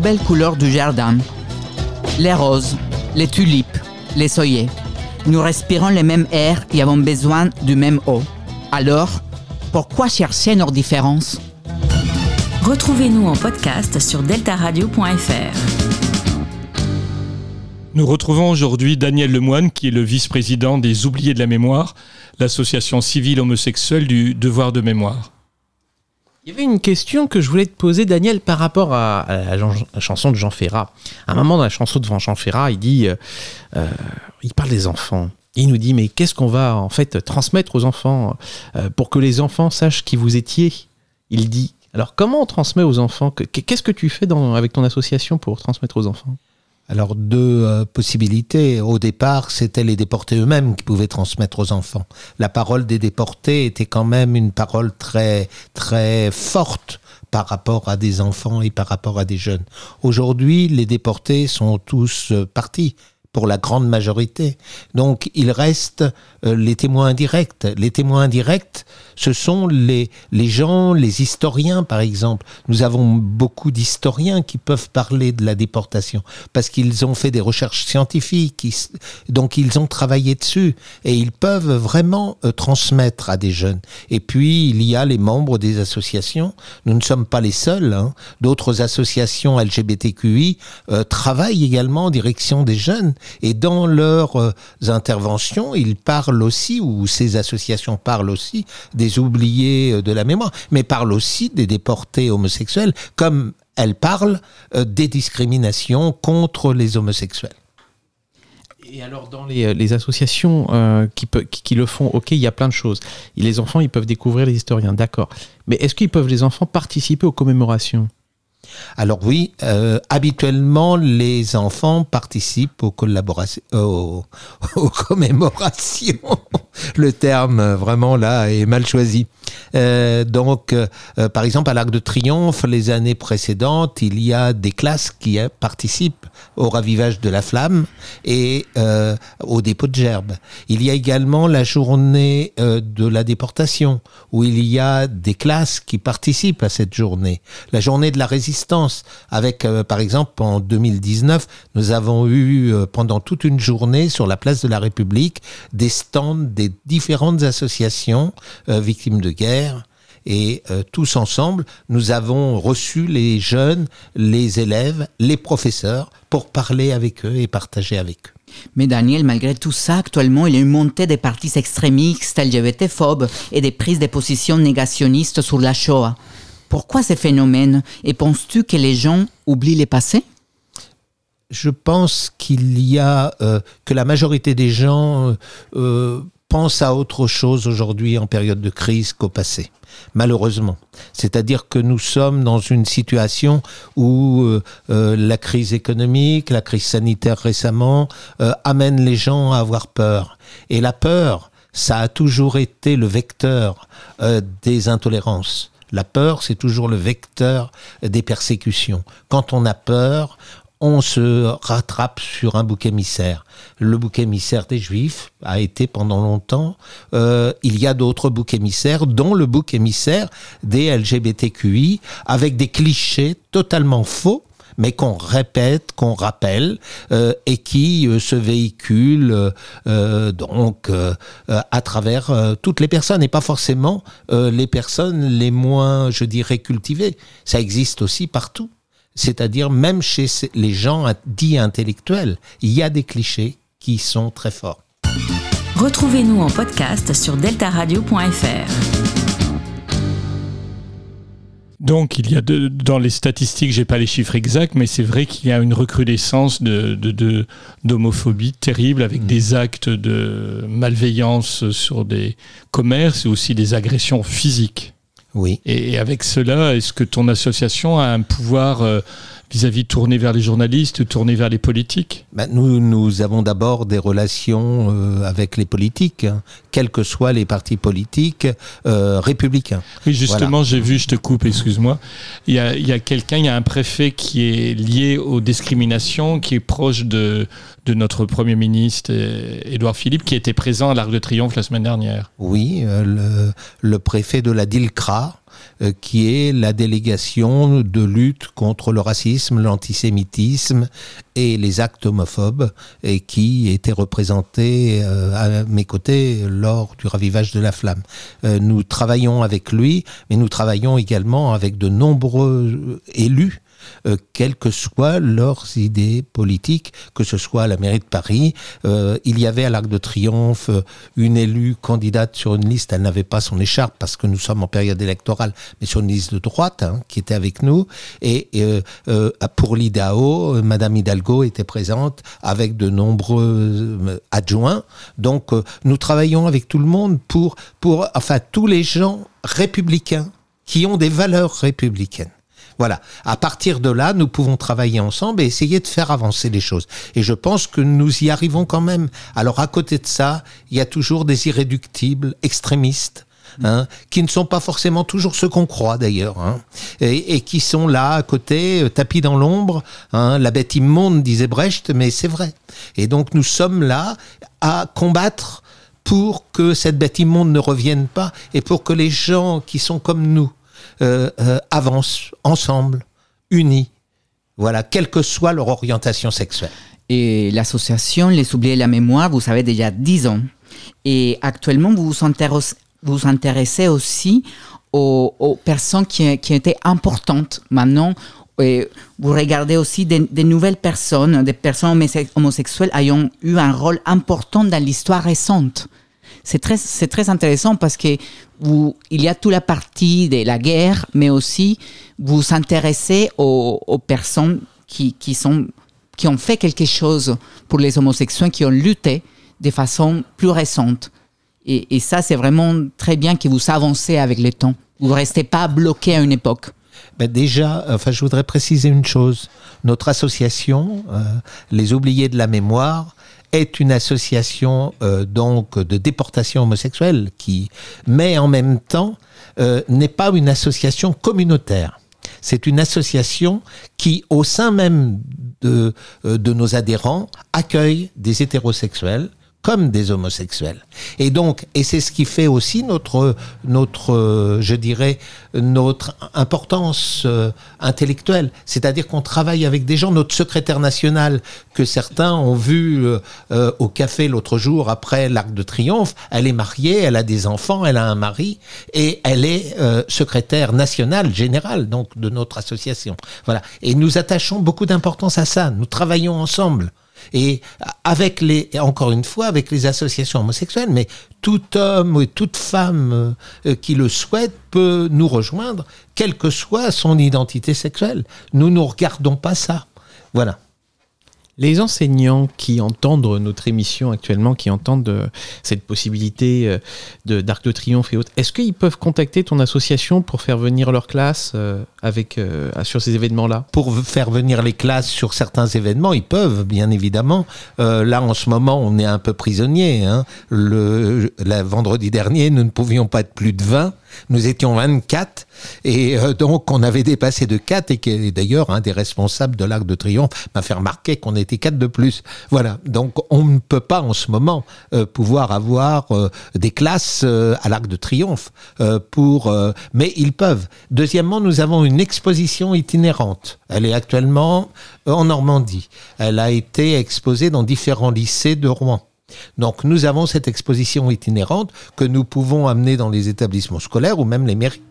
Belles couleurs du jardin. Les roses, les tulipes, les œillets. Nous respirons le même air et avons besoin du même eau. Alors, pourquoi chercher nos différences? Retrouvez-nous en podcast sur deltaradio.fr. Nous retrouvons aujourd'hui Daniel Lemoine, qui est le vice-président des Oubliés de la Mémoire, l'association civile homosexuelle du Devoir de Mémoire. Il y avait une question que je voulais te poser, Daniel, par rapport à, la, chanson de Jean Ferrat. À un moment dans la chanson de Jean Ferrat, il dit, euh, euh, il parle des enfants. Il nous dit, mais qu'est-ce qu'on va en fait transmettre aux enfants euh, pour que les enfants sachent qui vous étiez? Il dit. Alors comment on transmet aux enfants? Que- Qu'est-ce que tu fais avec ton association pour transmettre aux enfants? Alors deux euh, possibilités. Au départ, c'était les déportés eux-mêmes qui pouvaient transmettre aux enfants. La parole des déportés était quand même une parole très très forte par rapport à des enfants et par rapport à des jeunes. Aujourd'hui, les déportés sont tous euh, partis pour la grande majorité. Donc, il reste euh, les témoins indirects. Les témoins indirects, ce sont les, les gens, les historiens, par exemple. Nous avons beaucoup d'historiens qui peuvent parler de la déportation parce qu'ils ont fait des recherches scientifiques, donc ils ont travaillé dessus et ils peuvent vraiment euh, transmettre à des jeunes. Et puis, il y a les membres des associations. Nous ne sommes pas les seuls. hein. D'autres associations LGBTQI euh, travaillent également en direction des jeunes et dans leurs euh, interventions, ils parlent aussi, ou ces associations parlent aussi des oubliés euh, de la mémoire, mais parlent aussi des déportés homosexuels, comme elles parlent euh, des discriminations contre les homosexuels. Et alors dans les, associations qui, le font, ok, il y a plein de choses. Les enfants, ils peuvent découvrir les historiens, d'accord. Mais est-ce qu'ils peuvent les enfants participer aux commémorations? Alors oui, euh, habituellement, les enfants participent aux collaborations, aux, aux commémorations. Le terme, euh, vraiment, là, est mal choisi. Euh, donc, euh, euh, par exemple, à l'Arc de Triomphe, les années précédentes, il y a des classes qui euh, participent au ravivage de la flamme et au dépôt de gerbes. Il y a également la journée de la déportation, où il y a des classes qui participent à cette journée. La journée de la résistance, avec, par exemple, en 2019, nous avons eu pendant toute une journée sur la place de la République des stands des différentes associations victimes de guerre. Et euh, tous ensemble, nous avons reçu les jeunes, les élèves, les professeurs pour parler avec eux et partager avec eux. Mais Daniel, malgré tout ça, actuellement, il y a une montée des partis extrémistes LGBT-phobes et des prises de position négationnistes sur la Shoah. Pourquoi ces phénomènes? Et penses-tu que les gens oublient les passés je pense qu'il y a euh, que la majorité des gens euh, pensent à autre chose aujourd'hui en période de crise qu'au passé. Malheureusement, c'est-à-dire que nous sommes dans une situation où euh, euh, la crise économique, la crise sanitaire récemment euh, amène les gens à avoir peur. Et la peur, ça a toujours été le vecteur euh, des intolérances. La peur, c'est toujours le vecteur des persécutions. Quand on a peur, on se rattrape sur un bouc émissaire. Le bouc émissaire des Juifs a été pendant longtemps. euh, il y a d'autres boucs émissaires, dont le bouc émissaire des LGBTQI, avec des clichés totalement faux mais qu'on répète, qu'on rappelle, euh, et qui euh, se véhiculent euh, donc à travers toutes les personnes, et pas forcément les personnes les moins, je dirais, cultivées. Ça existe aussi partout. C'est-à-dire même chez les gens dits intellectuels, il y a des clichés qui sont très forts. Retrouvez-nous en podcast sur deltaradio.fr. Donc, il y a de- dans les statistiques, j'ai pas les chiffres exacts, mais c'est vrai qu'il y a une recrudescence de, de- de- d'homophobie terrible avec des actes de malveillance sur des commerces et aussi des agressions physiques. Oui. Et, avec cela, est-ce que ton association a un pouvoir vis-à-vis tourné vers les journalistes, tourné vers les politiques Ben, nous, nous avons d'abord des relations euh, avec les politiques, hein, quels que soient les partis politiques euh, républicains. Oui, justement, j'ai vu, je te coupe, excuse-moi. Il y a, il y a quelqu'un, il y a un préfet qui est lié aux discriminations, qui est proche de, de notre Premier ministre, euh, Édouard Philippe, qui était présent à l'Arc de Triomphe la semaine dernière. Oui, euh, le, le préfet de la DILCRA, qui est la délégation de lutte contre le racisme, l'antisémitisme et les actes homophobes, et qui était représenté euh, à mes côtés lors du ravivage de la flamme. Euh, nous travaillons avec lui, mais nous travaillons également avec de nombreux élus euh, quelles que soient leurs idées politiques, que ce soit à la mairie de Paris. Euh, il y avait à l'Arc de Triomphe euh, une élue candidate sur une liste, elle n'avait pas son écharpe parce que nous sommes en période électorale, mais sur une liste de droite hein, qui était avec nous. Et euh, euh, pour l'IDAO, euh, Madame Hidalgo était présente avec de nombreux adjoints. Donc nous travaillons avec tout le monde pour, pour, enfin tous les gens républicains qui ont des valeurs républicaines. Voilà. À partir de là, nous pouvons travailler ensemble et essayer de faire avancer les choses. Et je pense que nous y arrivons quand même. Alors à côté de ça, il y a toujours des irréductibles, extrémistes. Hein, qui ne sont pas forcément toujours ceux qu'on croit d'ailleurs, hein, et, et qui sont là à côté, euh, tapis dans l'ombre. Hein, la bête immonde, disait Brecht, mais c'est vrai. Et donc nous sommes là à combattre pour que cette bête immonde ne revienne pas et pour que les gens qui sont comme nous euh, euh, avancent ensemble, unis. Voilà, quelle que soit leur orientation sexuelle. Et l'association Les Oubliés de la Mémoire, vous savez déjà 10 ans. Et actuellement, vous vous intéressez, aussi aux, personnes qui, étaient importantes. Maintenant, et vous regardez aussi des, nouvelles personnes, des personnes homose- homosexuelles ayant eu un rôle important dans l'histoire récente. C'est très, c'est très intéressant parce que vous, il y a toute la partie de la guerre, mais aussi vous vous intéressez aux, personnes qui, qui, sont, qui ont fait quelque chose pour les homosexuels, qui ont lutté de façon plus récente. Et, et ça, c'est vraiment très bien que vous avancez avec le temps. Vous ne restez pas bloqué à une époque. Ben déjà, enfin, je voudrais préciser une chose. Notre association, euh, Les Oubliés de la Mémoire, est une association euh, donc de déportation homosexuelle qui, mais en même temps, euh, n'est pas une association communautaire. C'est une association qui, au sein même de, euh, de nos adhérents, accueille des hétérosexuels comme des homosexuels. Et donc, et c'est ce qui fait aussi notre, notre, je dirais, notre importance euh, intellectuelle. C'est-à-dire qu'on travaille avec des gens, notre secrétaire national, que certains ont vu euh, euh, au café l'autre jour après l'Arc de Triomphe, elle est mariée, elle a des enfants, elle a un mari, et elle est euh, secrétaire nationale, générale, donc de notre association. Voilà. Et nous attachons beaucoup d'importance à ça. Nous travaillons ensemble. Et avec les, encore une fois, avec les associations homosexuelles, mais tout homme et toute femme euh, qui le souhaite peut nous rejoindre, quelle que soit son identité sexuelle. Nous ne regardons pas ça. Voilà. Les enseignants qui entendent notre émission actuellement, qui entendent euh, cette possibilité euh, d'Arc de Triomphe et autres, est-ce qu'ils peuvent contacter ton association pour faire venir leur classe euh, avec, sur ces événements-là? Pour faire venir les classes sur certains événements, ils peuvent, bien évidemment. Là, en ce moment, on est un peu prisonnier. Hein. Le, vendredi dernier, nous ne pouvions pas être plus de 20. Nous étions 24 et euh, donc on avait dépassé de 4 et, d'ailleurs un des responsables de l'Arc de Triomphe m'a fait remarquer qu'on était 4 de plus. Voilà, donc on ne peut pas en ce moment euh, pouvoir avoir euh, des classes à l'Arc de Triomphe pour mais ils peuvent. Deuxièmement, nous avons une exposition itinérante. Elle est actuellement en Normandie. Elle a été exposée dans différents lycées de Rouen. Donc nous avons cette exposition itinérante que nous pouvons amener dans les établissements scolaires ou même les mairies.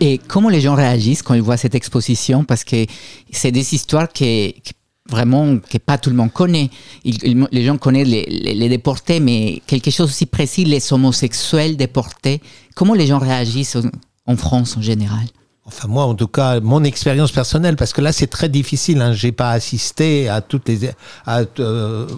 Et comment les gens réagissent quand ils voient cette exposition? Parce que c'est des histoires que, que vraiment que pas tout le monde connaît. Les gens connaissent les, déportés, mais quelque chose aussi précis, les homosexuels déportés. Comment les gens réagissent en, en France en général? Enfin moi en tout cas mon expérience personnelle parce que là c'est très difficile hein, j'ai pas assisté à toutes les à, euh,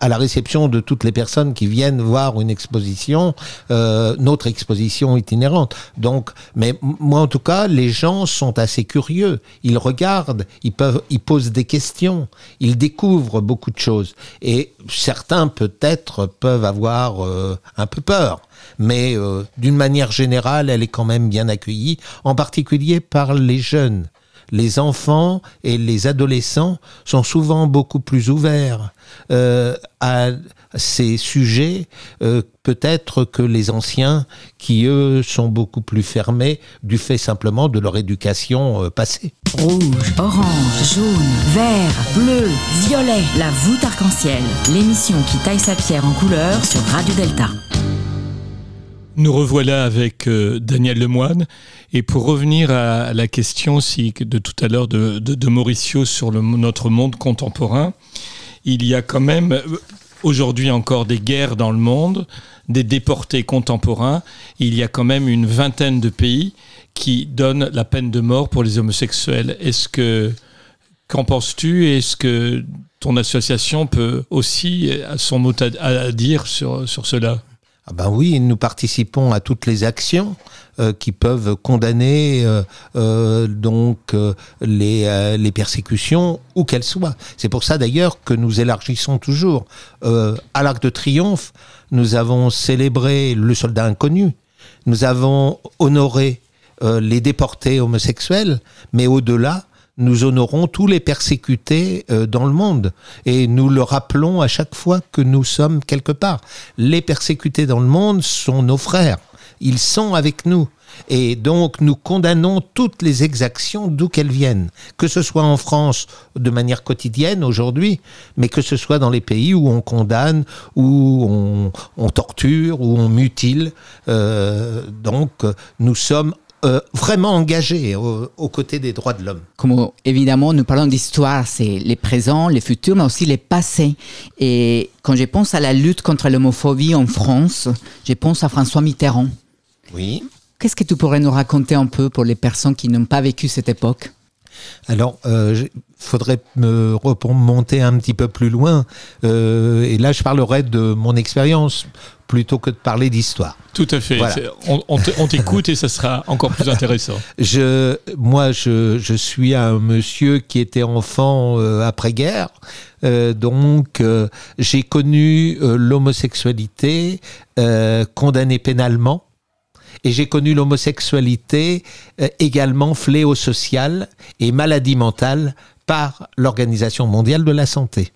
à la réception de toutes les personnes qui viennent voir une exposition euh, notre exposition itinérante. Donc mais moi en tout cas les gens sont assez curieux. Ils regardent ils peuvent ils posent des questions ils découvrent beaucoup de choses. Et certains peut-être peuvent avoir euh, un peu peur mais euh, d'une manière générale, elle est quand même bien accueillie, en particulier par les jeunes. les enfants et les adolescents sont souvent beaucoup plus ouverts euh, à ces sujets, euh, peut-être que les anciens, qui eux sont beaucoup plus fermés du fait simplement de leur éducation passée. Rouge, orange, jaune, vert, bleu, violet, la voûte arc-en-ciel. L'émission qui taille sa pierre en couleur sur Radio Delta. Nous revoilà avec euh, Daniel Lemoine. Et pour revenir à la question aussi de tout à l'heure de, Mauricio sur notre monde contemporain, il y a quand même euh, aujourd'hui encore des guerres dans le monde, des déportés contemporains. Il y a quand même une vingtaine de pays qui donnent la peine de mort pour les homosexuels. Est-ce que qu'en penses-tu? Est-ce que ton association peut aussi à son mot à, à dire sur, sur cela? Ah ben oui, nous participons à toutes les actions euh, qui peuvent condamner euh, euh, donc euh, les, euh, les persécutions où qu'elles soient. C'est pour ça d'ailleurs que nous élargissons toujours. Euh, à l'Arc de Triomphe, nous avons célébré le soldat inconnu. Nous avons honoré les déportés homosexuels, mais au-delà, nous honorons tous les persécutés euh, dans le monde et nous le rappelons à chaque fois que nous sommes quelque part. Les persécutés dans le monde sont nos frères, ils sont avec nous. Et donc nous condamnons toutes les exactions d'où qu'elles viennent, que ce soit en France de manière quotidienne aujourd'hui, mais que ce soit dans les pays où on condamne, où on, torture, où on mutile. Euh, donc nous sommes euh, vraiment engagés au- aux côtés des droits de l'homme. Comme évidemment, nous parlons d'histoire, c'est les présents, les futurs, mais aussi les passés. Et quand je pense à la lutte contre l'homophobie en France, je pense à François Mitterrand. Oui. Qu'est-ce que tu pourrais nous raconter un peu pour les personnes qui n'ont pas vécu cette époque? Alors, il faudrait me remonter un petit peu plus loin. Euh, et là, je parlerai de mon expérience plutôt que de parler d'histoire. Tout à fait. Voilà. On, t'écoute et ça sera encore plus intéressant. Je, moi, je, je suis un monsieur qui était enfant euh, après-guerre. Euh, donc, euh, j'ai connu l'homosexualité condamnée pénalement. Et j'ai connu l'homosexualité également fléau social et maladie mentale par l'Organisation mondiale de la santé.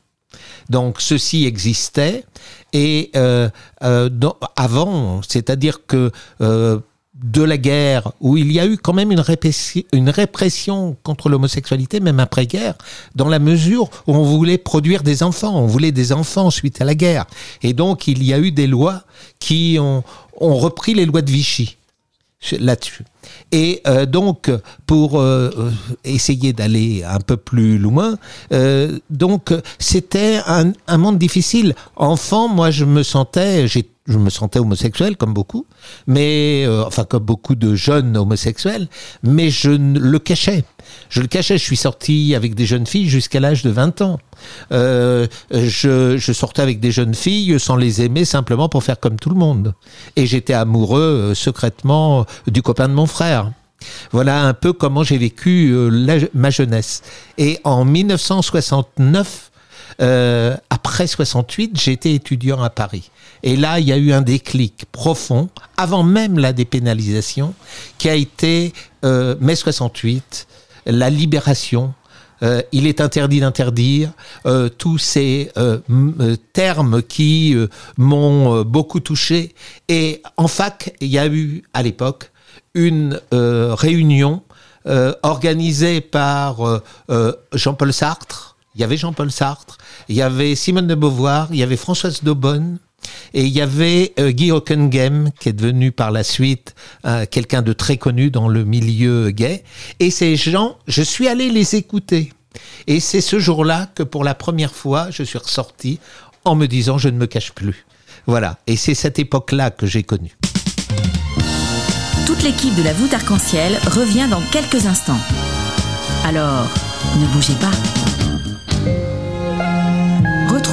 Donc ceci existait et euh, euh, avant, c'est-à-dire que euh, de la guerre, où il y a eu quand même une, répressi- une répression contre l'homosexualité, même après-guerre, dans la mesure où on voulait produire des enfants, on voulait des enfants suite à la guerre. Et donc il y a eu des lois qui ont repris les lois de Vichy là-dessus. Et euh, donc, pour euh, euh, essayer d'aller un peu plus loin, euh, donc c'était un, un monde difficile. Enfant, moi, je me sentais, j'ai- je me sentais homosexuel comme beaucoup, mais euh, enfin comme beaucoup de jeunes homosexuels, mais je le cachais. Je le cachais. Je suis sorti avec des jeunes filles jusqu'à l'âge de 20 ans. Euh, je, je sortais avec des jeunes filles sans les aimer simplement pour faire comme tout le monde. Et j'étais amoureux euh, secrètement du copain de mon frère. Voilà un peu comment j'ai vécu euh, ma jeunesse. Et en 1969, euh, après 68, j'étais étudiant à Paris. Et là, il y a eu un déclic profond, avant même la dépénalisation, qui a été euh, mai 68, la libération. Euh, il est interdit d'interdire euh, tous ces euh, termes qui m'ont beaucoup touché. Et en fac, il y a eu à l'époque une réunion organisée par Jean-Paul Sartre. Il y avait Jean-Paul Sartre, il y avait Simone de Beauvoir, il y avait Françoise Daubonne, et il y avait euh, Guy Hockenheim, qui est devenu par la suite euh, quelqu'un de très connu dans le milieu gay. Et ces gens, je suis allé les écouter. Et c'est ce jour-là que pour la première fois, je suis ressorti en me disant je ne me cache plus. Voilà. Et c'est cette époque-là que j'ai connue. Toute l'équipe de la voûte arc-en-ciel revient dans quelques instants. Alors, ne bougez pas.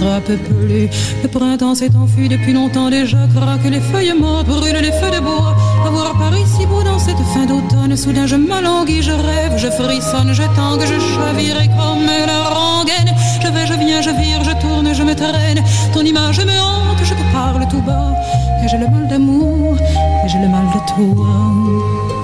Le printemps s'est enfui depuis longtemps déjà, craque les feuilles mortes, brûlent les feux de bois. À voir Paris si beau dans cette fin d'automne, soudain je m'alanguis, je rêve, je frissonne, je tangue, je chavire comme la rengaine. Je vais, je viens, je vire, je tourne, je me traîne. Ton image me hante, je te parle tout bas. Et j'ai le mal d'amour, et j'ai le mal de toi.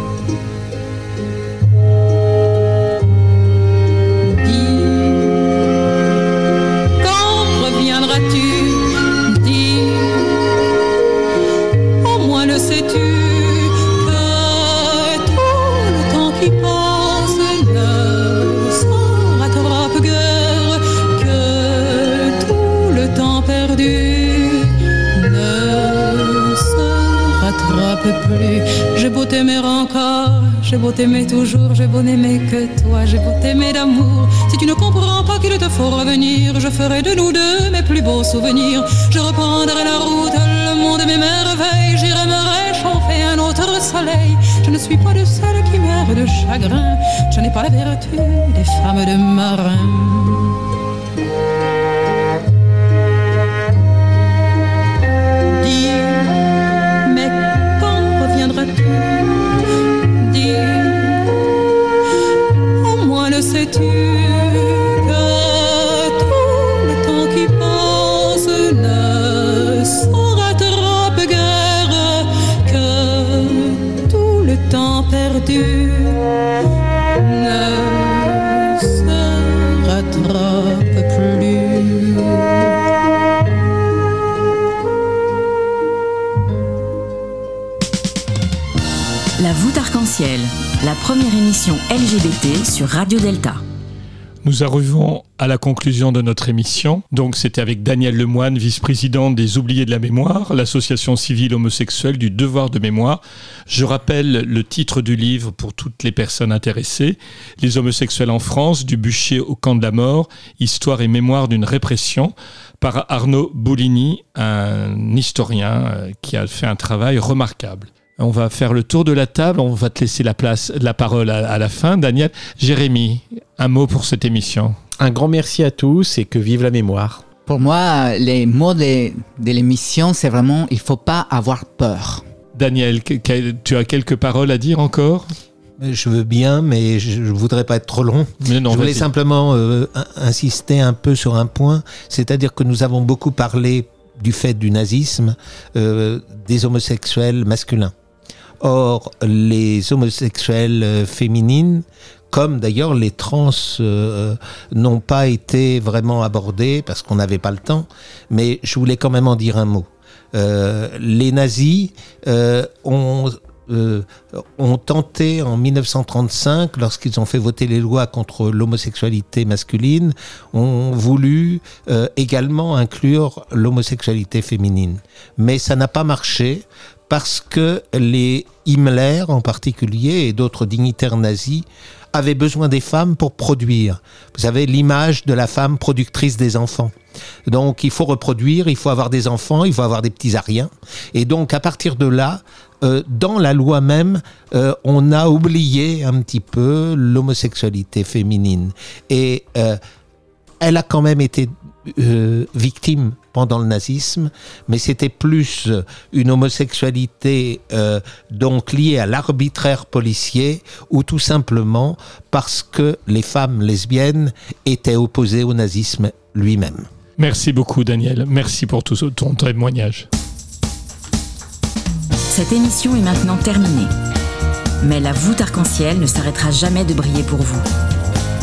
T'aimer toujours, j'ai beau n'aimer que toi, j'ai beau t'aimer d'amour. Si tu ne comprends pas qu'il te faut revenir, je ferai de nous deux mes plus beaux souvenirs. Je reprendrai la route, le monde m'émerveille, j'irai me réchauffer un autre soleil. Je ne suis pas de celles qui meurent de chagrin, je n'ai pas la vertu des femmes de marin. Nous arrivons à la conclusion de notre émission. Donc, c'était avec Daniel Lemoine, vice-président des Oubliés de la Mémoire, l'association civile homosexuelle du devoir de mémoire. Je rappelle le titre du livre pour toutes les personnes intéressées Les homosexuels en France, du bûcher au camp de la mort, histoire et mémoire d'une répression, par Arnaud Bouligny, un historien euh, qui a fait un travail remarquable. On va faire le tour de la table. On va te laisser la place, la parole à, à la fin, Daniel. Jérémy, un mot pour cette émission. Un grand merci à tous et que vive la mémoire. Pour moi, les mots de, de l'émission, c'est vraiment il faut pas avoir peur. Daniel, que- que- tu as quelques paroles à dire encore? Je veux bien, mais je ne voudrais pas être trop long. Mais non, je voulais simplement euh, in- insister un peu sur un point, c'est-à-dire que nous avons beaucoup parlé du fait du nazisme euh, des homosexuels masculins. Or, les homosexuels euh, féminines, comme d'ailleurs les trans, euh, n'ont pas été vraiment abordés parce qu'on n'avait pas le temps, mais je voulais quand même en dire un mot. Euh, les nazis euh, ont euh, ont tenté en 1935, lorsqu'ils ont fait voter les lois contre l'homosexualité masculine, ont voulu euh, également inclure l'homosexualité féminine. Mais ça n'a pas marché parce que les Himmler en particulier et d'autres dignitaires nazis avaient besoin des femmes pour produire. Vous savez, l'image de la femme productrice des enfants. Donc il faut reproduire, il faut avoir des enfants, il faut avoir des petits ariens. Et donc à partir de là, euh, dans la loi même, euh, on a oublié un petit peu l'homosexualité féminine. Et euh, elle a quand même été victime pendant le nazisme, mais c'était plus une homosexualité euh, donc liée à l'arbitraire policier ou tout simplement parce que les femmes lesbiennes étaient opposées au nazisme lui-même. Merci beaucoup, Daniel. Merci pour tout ce- ton témoignage. Cette émission est maintenant terminée. Mais la voûte arc-en-ciel ne s'arrêtera jamais de briller pour vous.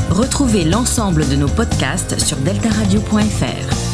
Retrouvez l'ensemble de nos podcasts sur deltaradio.fr.